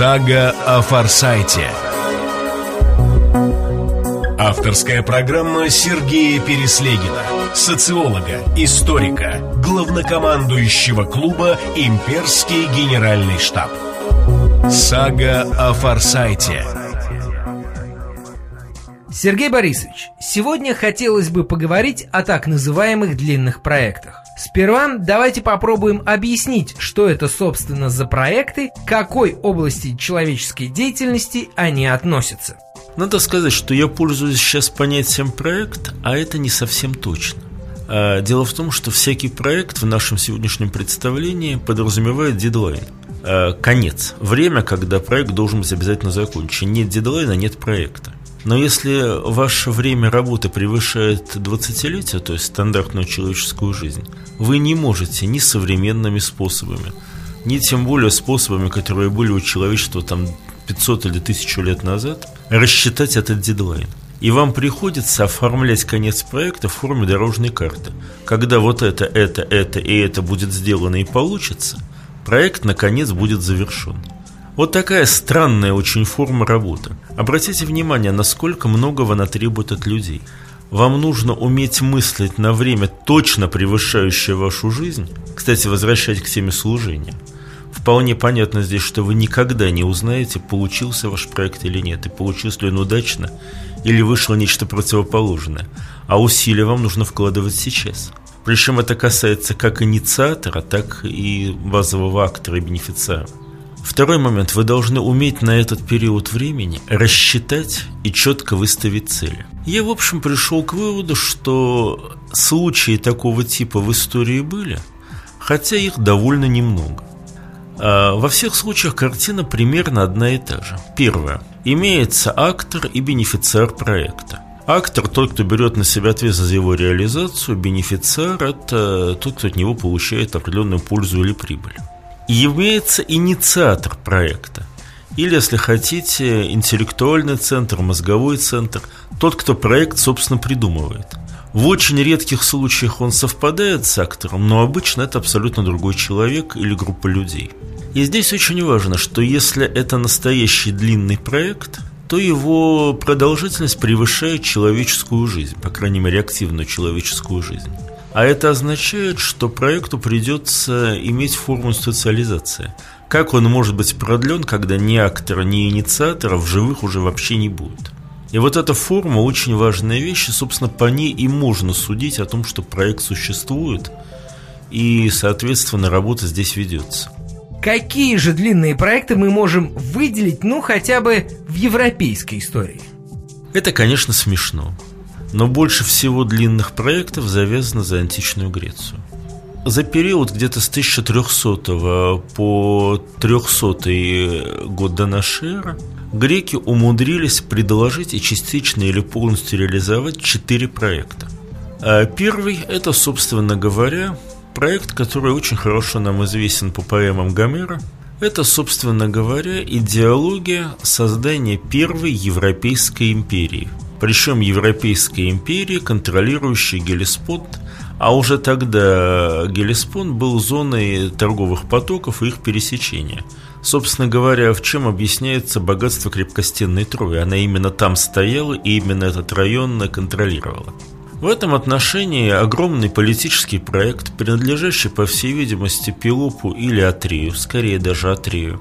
Сага о Форсайте. Авторская программа Сергея Переслегина, социолога, историка, главнокомандующего клуба «Имперский генеральный штаб». Сага о Форсайте. Сергей Борисович, сегодня хотелось бы поговорить о так называемых длинных проектах. Сперва давайте попробуем объяснить, что это собственно за проекты, к какой области человеческой деятельности они относятся. Надо сказать, что я пользуюсь сейчас понятием проект, а это не совсем точно. А, дело в том, что всякий проект в нашем сегодняшнем представлении подразумевает дедлайн. А, конец. Время, когда проект должен быть обязательно закончен. Нет дедлайна, нет проекта. Но если ваше время работы превышает 20-летие, то есть стандартную человеческую жизнь, вы не можете ни современными способами, ни тем более способами, которые были у человечества там 500 или 1000 лет назад, рассчитать этот дедлайн. И вам приходится оформлять конец проекта в форме дорожной карты. Когда вот это, это, это и это будет сделано и получится, проект наконец будет завершен. Вот такая странная очень форма работы. Обратите внимание, насколько многого она требует от людей. Вам нужно уметь мыслить на время, точно превышающее вашу жизнь. Кстати, возвращать к теме служения. Вполне понятно здесь, что вы никогда не узнаете, получился ваш проект или нет, и получился ли он удачно, или вышло нечто противоположное. А усилия вам нужно вкладывать сейчас. Причем это касается как инициатора, так и базового актора и бенефициара. Второй момент. Вы должны уметь на этот период времени рассчитать и четко выставить цели. Я, в общем, пришел к выводу, что случаи такого типа в истории были, хотя их довольно немного. А во всех случаях картина примерно одна и та же. Первое. Имеется актор и бенефициар проекта. Актор – тот, кто берет на себя ответственность за его реализацию, бенефициар – это тот, кто от него получает определенную пользу или прибыль имеется инициатор проекта. Или, если хотите, интеллектуальный центр, мозговой центр, тот, кто проект, собственно, придумывает. В очень редких случаях он совпадает с актором, но обычно это абсолютно другой человек или группа людей. И здесь очень важно, что если это настоящий длинный проект, то его продолжительность превышает человеческую жизнь, по крайней мере, активную человеческую жизнь. А это означает, что проекту придется иметь форму социализации. Как он может быть продлен, когда ни актора, ни инициатора в живых уже вообще не будет? И вот эта форма очень важная вещь, и, собственно, по ней и можно судить о том, что проект существует, и, соответственно, работа здесь ведется. Какие же длинные проекты мы можем выделить, ну, хотя бы в европейской истории? Это, конечно, смешно но больше всего длинных проектов завязано за античную Грецию. За период где-то с 1300 по 300 год до нашей эры греки умудрились предложить и частично или полностью реализовать четыре проекта. А первый – это, собственно говоря, проект, который очень хорошо нам известен по поэмам Гомера. Это, собственно говоря, идеология создания первой Европейской империи – причем Европейской империи, контролирующей Гелеспонд, а уже тогда Гелеспонд был зоной торговых потоков и их пересечения. Собственно говоря, в чем объясняется богатство крепкостенной Трои? Она именно там стояла и именно этот район контролировала. В этом отношении огромный политический проект, принадлежащий, по всей видимости, Пелопу или Атрею, скорее даже Атрею,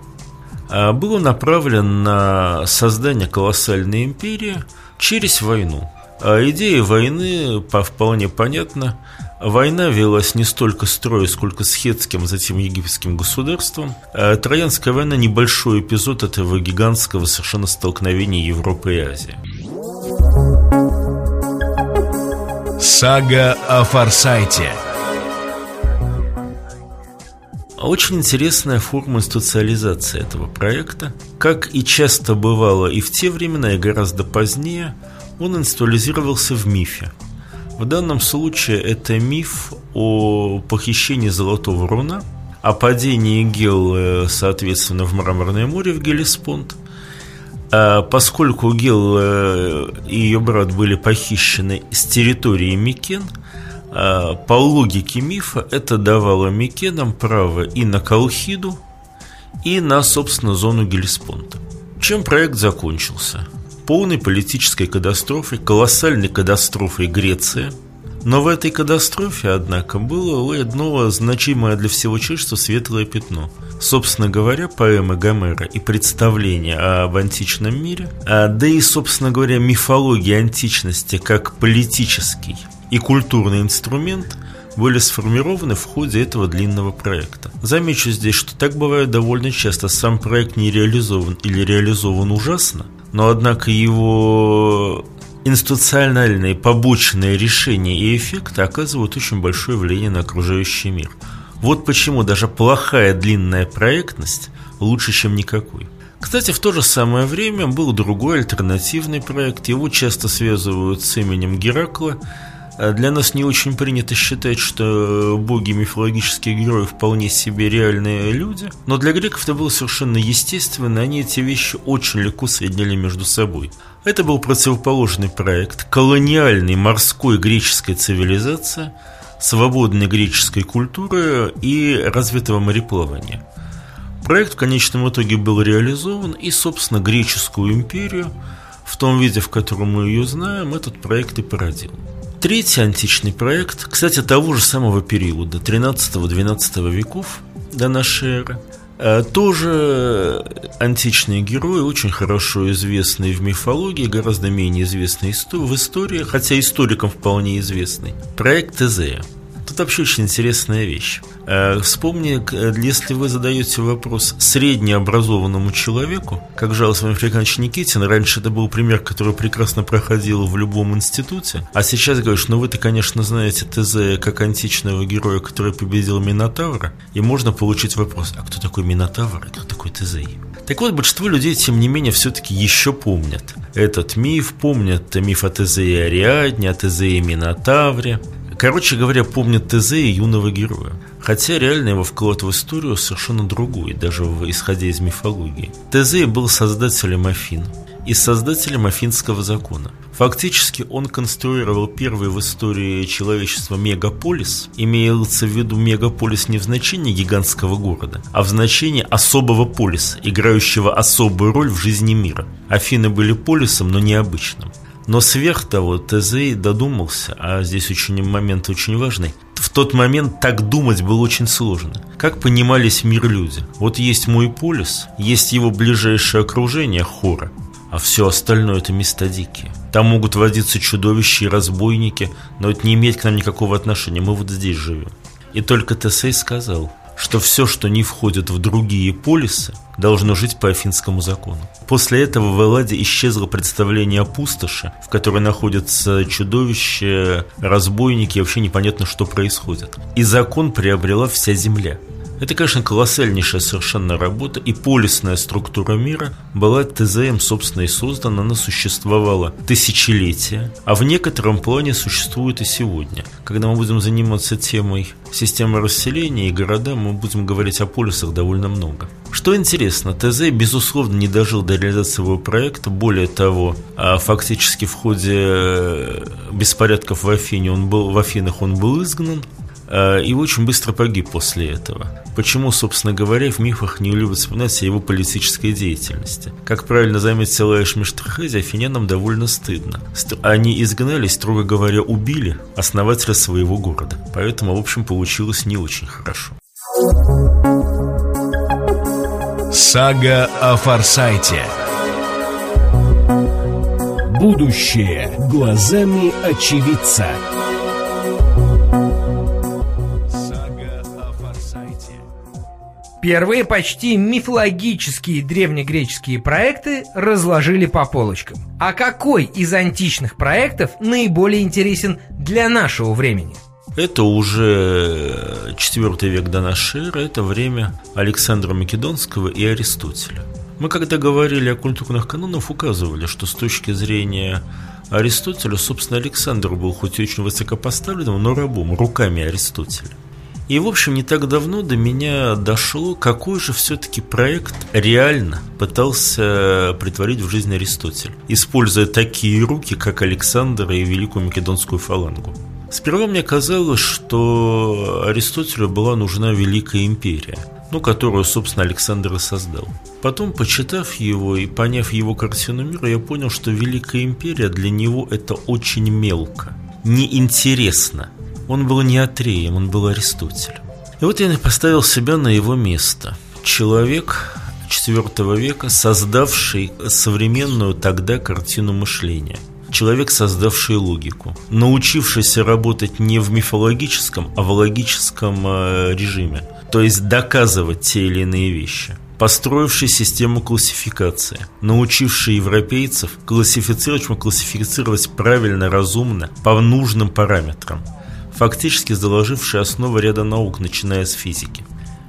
а, был направлен на создание колоссальной империи – через войну. А идея войны вполне понятна. Война велась не столько с Троей, сколько с хетским, затем египетским государством. А Троянская война – небольшой эпизод этого гигантского совершенно столкновения Европы и Азии. Сага о Форсайте очень интересная форма институциализации этого проекта. Как и часто бывало и в те времена, и гораздо позднее, он институализировался в мифе. В данном случае это миф о похищении Золотого Руна, о падении Гел, соответственно, в Мраморное море в Гелеспонд. А поскольку Гел э, и ее брат были похищены с территории Микен – а, по логике мифа это давало Микенам право и на Колхиду, и на, собственно, зону Гелеспонта. Чем проект закончился? Полной политической катастрофой, колоссальной катастрофой Греция. Но в этой катастрофе, однако, было одно значимое для всего человечества светлое пятно. Собственно говоря, поэмы Гомера и представления об античном мире, а, да и, собственно говоря, мифология античности как политический и культурный инструмент – были сформированы в ходе этого длинного проекта. Замечу здесь, что так бывает довольно часто. Сам проект не реализован или реализован ужасно, но однако его институциональные побочные решения и эффекты оказывают очень большое влияние на окружающий мир. Вот почему даже плохая длинная проектность лучше, чем никакой. Кстати, в то же самое время был другой альтернативный проект. Его часто связывают с именем Геракла – а для нас не очень принято считать, что боги мифологические герои вполне себе реальные люди, но для греков это было совершенно естественно, они эти вещи очень легко соединяли между собой. Это был противоположный проект колониальной морской греческой цивилизации, свободной греческой культуры и развитого мореплавания. Проект в конечном итоге был реализован, и, собственно, греческую империю в том виде, в котором мы ее знаем, этот проект и породил. Третий античный проект, кстати, того же самого периода, 13-12 веков до нашей эры, тоже античные герои, очень хорошо известные в мифологии, гораздо менее известные в истории, хотя историкам вполне известный. Проект Тезея. Тут вообще очень интересная вещь. Э, вспомни, если вы задаете вопрос среднеобразованному человеку, как жаловался Владимир Африканович Никитин, раньше это был пример, который прекрасно проходил в любом институте, а сейчас говоришь, ну вы-то, конечно, знаете ТЗ как античного героя, который победил Минотавра, и можно получить вопрос, а кто такой Минотавр, и кто такой ТЗ? Так вот, большинство людей, тем не менее, все-таки еще помнят этот миф, помнят миф о Тезе и Ариадне, о Тезе и Минотавре. Короче говоря, помнят и юного героя. Хотя реально его вклад в историю совершенно другой, даже в, исходя из мифологии. Тезей был создателем Афин и создателем афинского закона. Фактически он конструировал первый в истории человечества мегаполис, имеется в виду мегаполис не в значении гигантского города, а в значении особого полиса, играющего особую роль в жизни мира. Афины были полисом, но необычным. Но сверх того, Тезей додумался, а здесь очень момент очень важный, в тот момент так думать было очень сложно. Как понимались мир люди? Вот есть мой полис, есть его ближайшее окружение хора, а все остальное это места дикие. Там могут водиться чудовища и разбойники, но это не имеет к нам никакого отношения, мы вот здесь живем. И только Тесей сказал, что все, что не входит в другие полисы, должно жить по афинскому закону. После этого в Элладе исчезло представление о пустоши, в которой находятся чудовища, разбойники, и вообще непонятно, что происходит. И закон приобрела вся земля. Это, конечно, колоссальнейшая совершенно работа, и полисная структура мира была ТЗМ, собственно, и создана, она существовала тысячелетия, а в некотором плане существует и сегодня. Когда мы будем заниматься темой системы расселения и города, мы будем говорить о полисах довольно много. Что интересно, ТЗ, безусловно, не дожил до реализации своего проекта. Более того, а фактически в ходе э, беспорядков в Афине он был, в Афинах он был изгнан, и очень быстро погиб после этого. Почему, собственно говоря, в мифах не любят вспоминать о его политической деятельности? Как правильно заметил Эш Миштрхези, афинянам довольно стыдно. Они изгнали, строго говоря, убили основателя своего города. Поэтому, в общем, получилось не очень хорошо. Сага о Форсайте Будущее глазами очевидца Первые почти мифологические древнегреческие проекты разложили по полочкам. А какой из античных проектов наиболее интересен для нашего времени? Это уже 4 век до нашей эры, это время Александра Македонского и Аристотеля. Мы когда говорили о культурных канонах, указывали, что с точки зрения Аристотеля, собственно, Александр был хоть и очень высокопоставленным, но рабом, руками Аристотеля. И, в общем, не так давно до меня дошло, какой же все-таки проект реально пытался притворить в жизнь Аристотель, используя такие руки, как Александра и Великую Македонскую фалангу. Сперва мне казалось, что Аристотелю была нужна Великая империя. ну, которую, собственно, Александр и создал. Потом, почитав его и поняв его картину мира, я понял, что Великая Империя для него это очень мелко, неинтересно. Он был не Атреем, он был Аристотелем. И вот я поставил себя на его место. Человек IV века, создавший современную тогда картину мышления – человек, создавший логику, научившийся работать не в мифологическом, а в логическом э, режиме, то есть доказывать те или иные вещи. Построивший систему классификации, научивший европейцев классифицировать, классифицировать правильно, разумно, по нужным параметрам, фактически заложивший основы ряда наук, начиная с физики.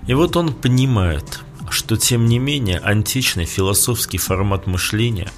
И вот он понимает, что тем не менее античный философский формат мышления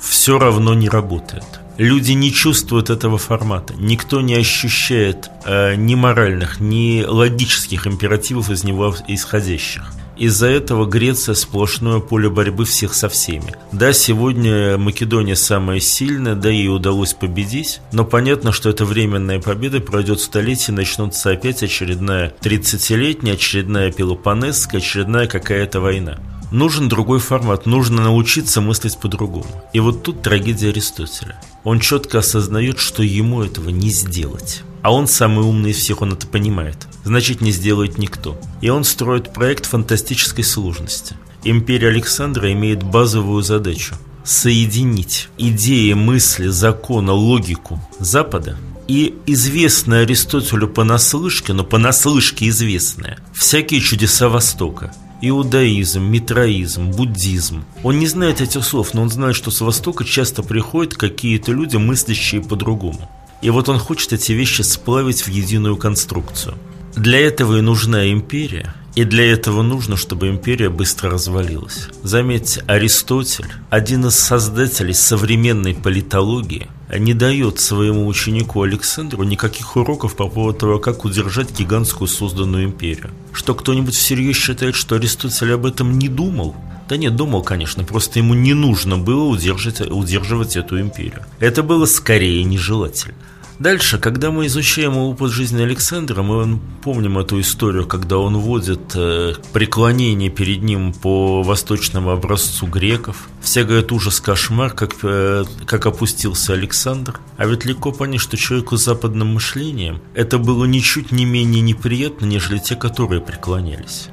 все равно не работает – Люди не чувствуют этого формата. Никто не ощущает э, ни моральных, ни логических императивов из него исходящих. Из-за этого Греция сплошное поле борьбы всех со всеми. Да, сегодня Македония самая сильная, да, ей удалось победить, но понятно, что это временная победа, пройдет столетие, начнется опять очередная 30-летняя, очередная Пелопонесская, очередная какая-то война. Нужен другой формат, нужно научиться мыслить по-другому. И вот тут трагедия Аристотеля. Он четко осознает, что ему этого не сделать. А он самый умный из всех, он это понимает. Значит, не сделает никто. И он строит проект фантастической сложности. Империя Александра имеет базовую задачу – соединить идеи, мысли, закона, логику Запада и известное Аристотелю понаслышке, но понаслышке известное, всякие чудеса Востока – иудаизм, митроизм, буддизм. Он не знает этих слов, но он знает, что с Востока часто приходят какие-то люди, мыслящие по-другому. И вот он хочет эти вещи сплавить в единую конструкцию. Для этого и нужна империя, и для этого нужно, чтобы империя быстро развалилась. Заметьте, Аристотель, один из создателей современной политологии, не дает своему ученику Александру никаких уроков по поводу того, как удержать гигантскую созданную империю. Что кто-нибудь всерьез считает, что Аристотель об этом не думал? Да нет, думал, конечно, просто ему не нужно было удержать, удерживать эту империю. Это было скорее нежелательно. Дальше, когда мы изучаем опыт жизни Александра, мы помним эту историю, когда он вводит э, преклонение перед ним по восточному образцу греков. Все говорят, ужас, кошмар, как, э, как опустился Александр. А ведь легко понять, что человеку с западным мышлением это было ничуть не менее неприятно, нежели те, которые преклонялись.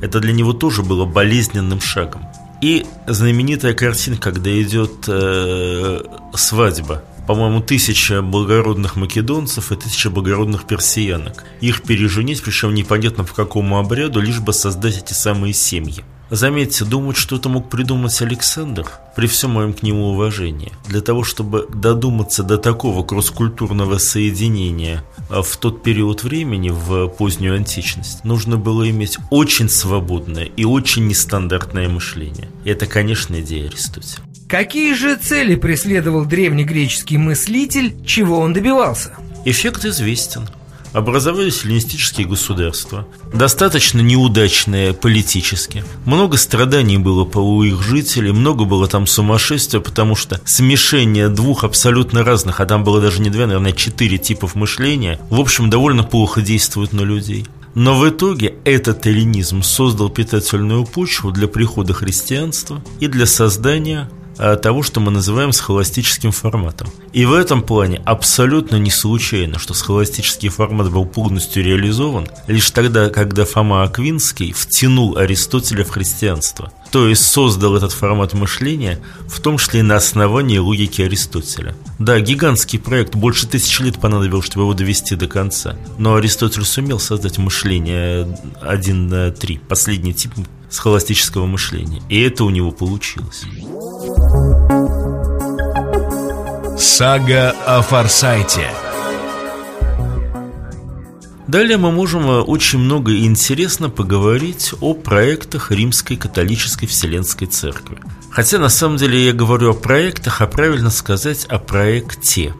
Это для него тоже было болезненным шагом. И знаменитая картина, когда идет э, свадьба по-моему, тысяча благородных македонцев и тысяча благородных персиянок. Их переженить, причем непонятно по какому обряду, лишь бы создать эти самые семьи. Заметьте, думать, что это мог придумать Александр, при всем моем к нему уважении, для того, чтобы додуматься до такого кросс-культурного соединения а, в тот период времени, в позднюю античность, нужно было иметь очень свободное и очень нестандартное мышление. Это, конечно, идея Аристотеля. Какие же цели преследовал древнегреческий мыслитель, чего он добивался? Эффект известен. Образовались эллинистические государства, достаточно неудачные политически. Много страданий было у их жителей, много было там сумасшествия, потому что смешение двух абсолютно разных, а там было даже не две, наверное, четыре типов мышления, в общем, довольно плохо действует на людей. Но в итоге этот эллинизм создал питательную почву для прихода христианства и для создания того, что мы называем схоластическим форматом. И в этом плане абсолютно не случайно, что схоластический формат был полностью реализован лишь тогда, когда Фома Аквинский втянул Аристотеля в христианство. То есть создал этот формат мышления, в том числе и на основании логики Аристотеля. Да, гигантский проект, больше тысячи лет понадобилось, чтобы его довести до конца. Но Аристотель сумел создать мышление 1-3, последний тип схоластического мышления. И это у него получилось. Сага о Форсайте Далее мы можем э, очень много и интересно поговорить о проектах Римской католической Вселенской Церкви. Хотя на самом деле я говорю о проектах, а правильно сказать о проекте.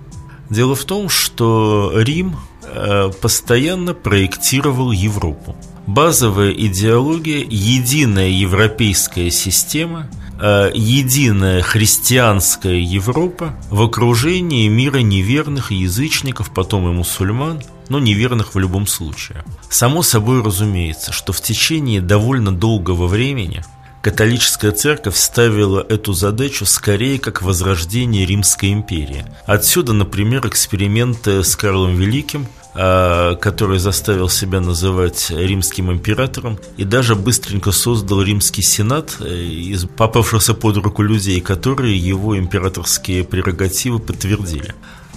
Дело в том, что Рим э, постоянно проектировал Европу. Базовая идеология, единая европейская система – единая христианская Европа в окружении мира неверных язычников, потом и мусульман, но неверных в любом случае. Само собой разумеется, что в течение довольно долгого времени католическая церковь ставила эту задачу скорее как возрождение Римской империи. Отсюда, например, эксперименты с Карлом Великим, который заставил себя называть римским императором и даже быстренько создал римский сенат э, из попавшихся под руку людей, которые его императорские прерогативы подтвердили.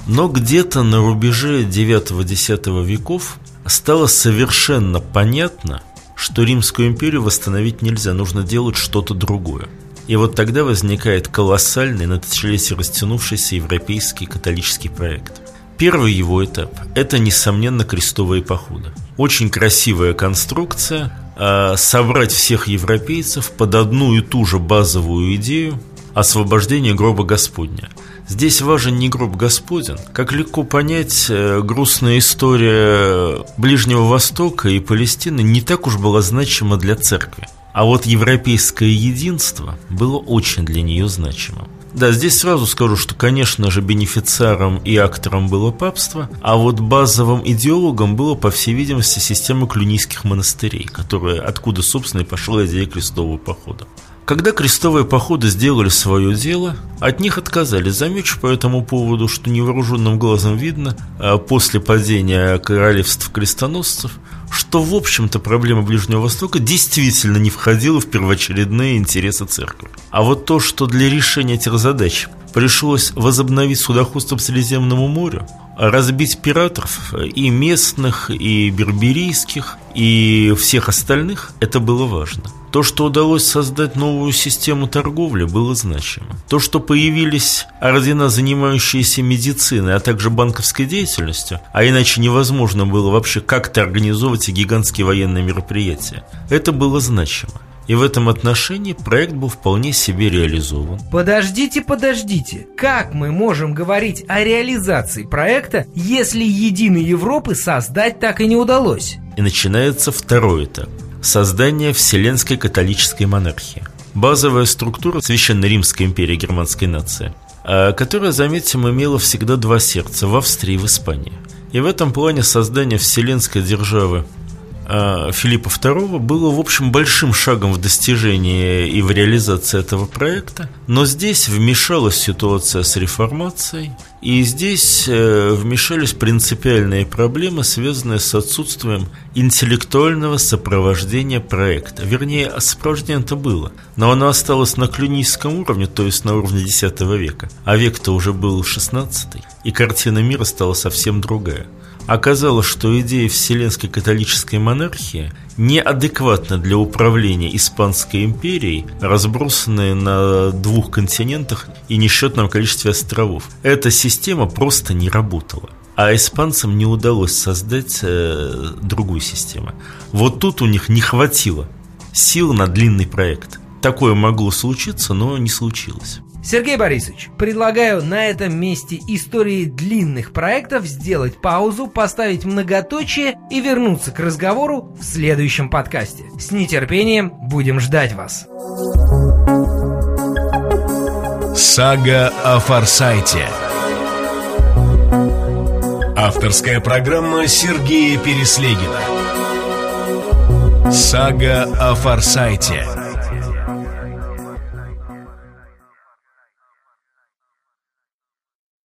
Но где-то на рубеже 9-10 веков стало совершенно понятно, что Римскую империю восстановить нельзя, нужно делать что-то другое. И вот тогда возникает колоссальный, на тысячелетие растянувшийся европейский католический проект. Первый его этап – это, несомненно, крестовые походы. Очень красивая конструкция, а собрать всех европейцев под одну и ту же базовую идею освобождения гроба Господня – Здесь важен не гроб Господен. Как легко понять, э, грустная история Ближнего Востока и Палестины не так уж была значима для церкви. А вот европейское единство было очень для нее значимым. Да, здесь сразу скажу, что, конечно же, бенефициаром и актором было папство, а вот базовым идеологом было, по всей видимости, система клюнийских монастырей, которая, откуда, собственно, и пошла идея крестового похода. Когда крестовые походы сделали свое дело, от них отказались. Замечу по этому поводу, что невооруженным глазом видно, а после падения королевств крестоносцев, что, в общем-то, проблема Ближнего Востока действительно не входила в первоочередные интересы церкви. А вот то, что для решения этих задач пришлось возобновить судоходство по Средиземному морю, разбить пиратов и местных, и берберийских, и всех остальных, это было важно. То, что удалось создать новую систему торговли, было значимо. То, что появились ордена, занимающиеся медициной, а также банковской деятельностью, а иначе невозможно было вообще как-то организовывать гигантские военные мероприятия, это было значимо. И в этом отношении проект был вполне себе реализован. Подождите, подождите. Как мы можем говорить о реализации проекта, если единой Европы создать так и не удалось? И начинается второй этап – Создание Вселенской католической монархии. Базовая структура Священной Римской империи германской нации, а, которая, заметим, имела всегда два сердца – в Австрии и в Испании. И в этом плане создание Вселенской державы Филиппа II было, в общем, большим шагом в достижении и в реализации этого проекта, но здесь вмешалась ситуация с реформацией, и здесь э, вмешались принципиальные проблемы, связанные с отсутствием интеллектуального сопровождения проекта. Вернее, сопровождение это было, но оно осталось на клюнийском уровне, то есть на уровне X века, а век-то уже был XVI, и картина мира стала совсем другая. Оказалось, что идея вселенской католической монархии неадекватна для управления Испанской империей, разбросанной на двух континентах и несчетном количестве островов. Эта система просто не работала. А испанцам не удалось создать э, другую систему. Вот тут у них не хватило сил на длинный проект. Такое могло случиться, но не случилось. Сергей Борисович, предлагаю на этом месте истории длинных проектов сделать паузу, поставить многоточие и вернуться к разговору в следующем подкасте. С нетерпением будем ждать вас. Сага о Форсайте. Авторская программа Сергея Переслегина. Сага о Форсайте.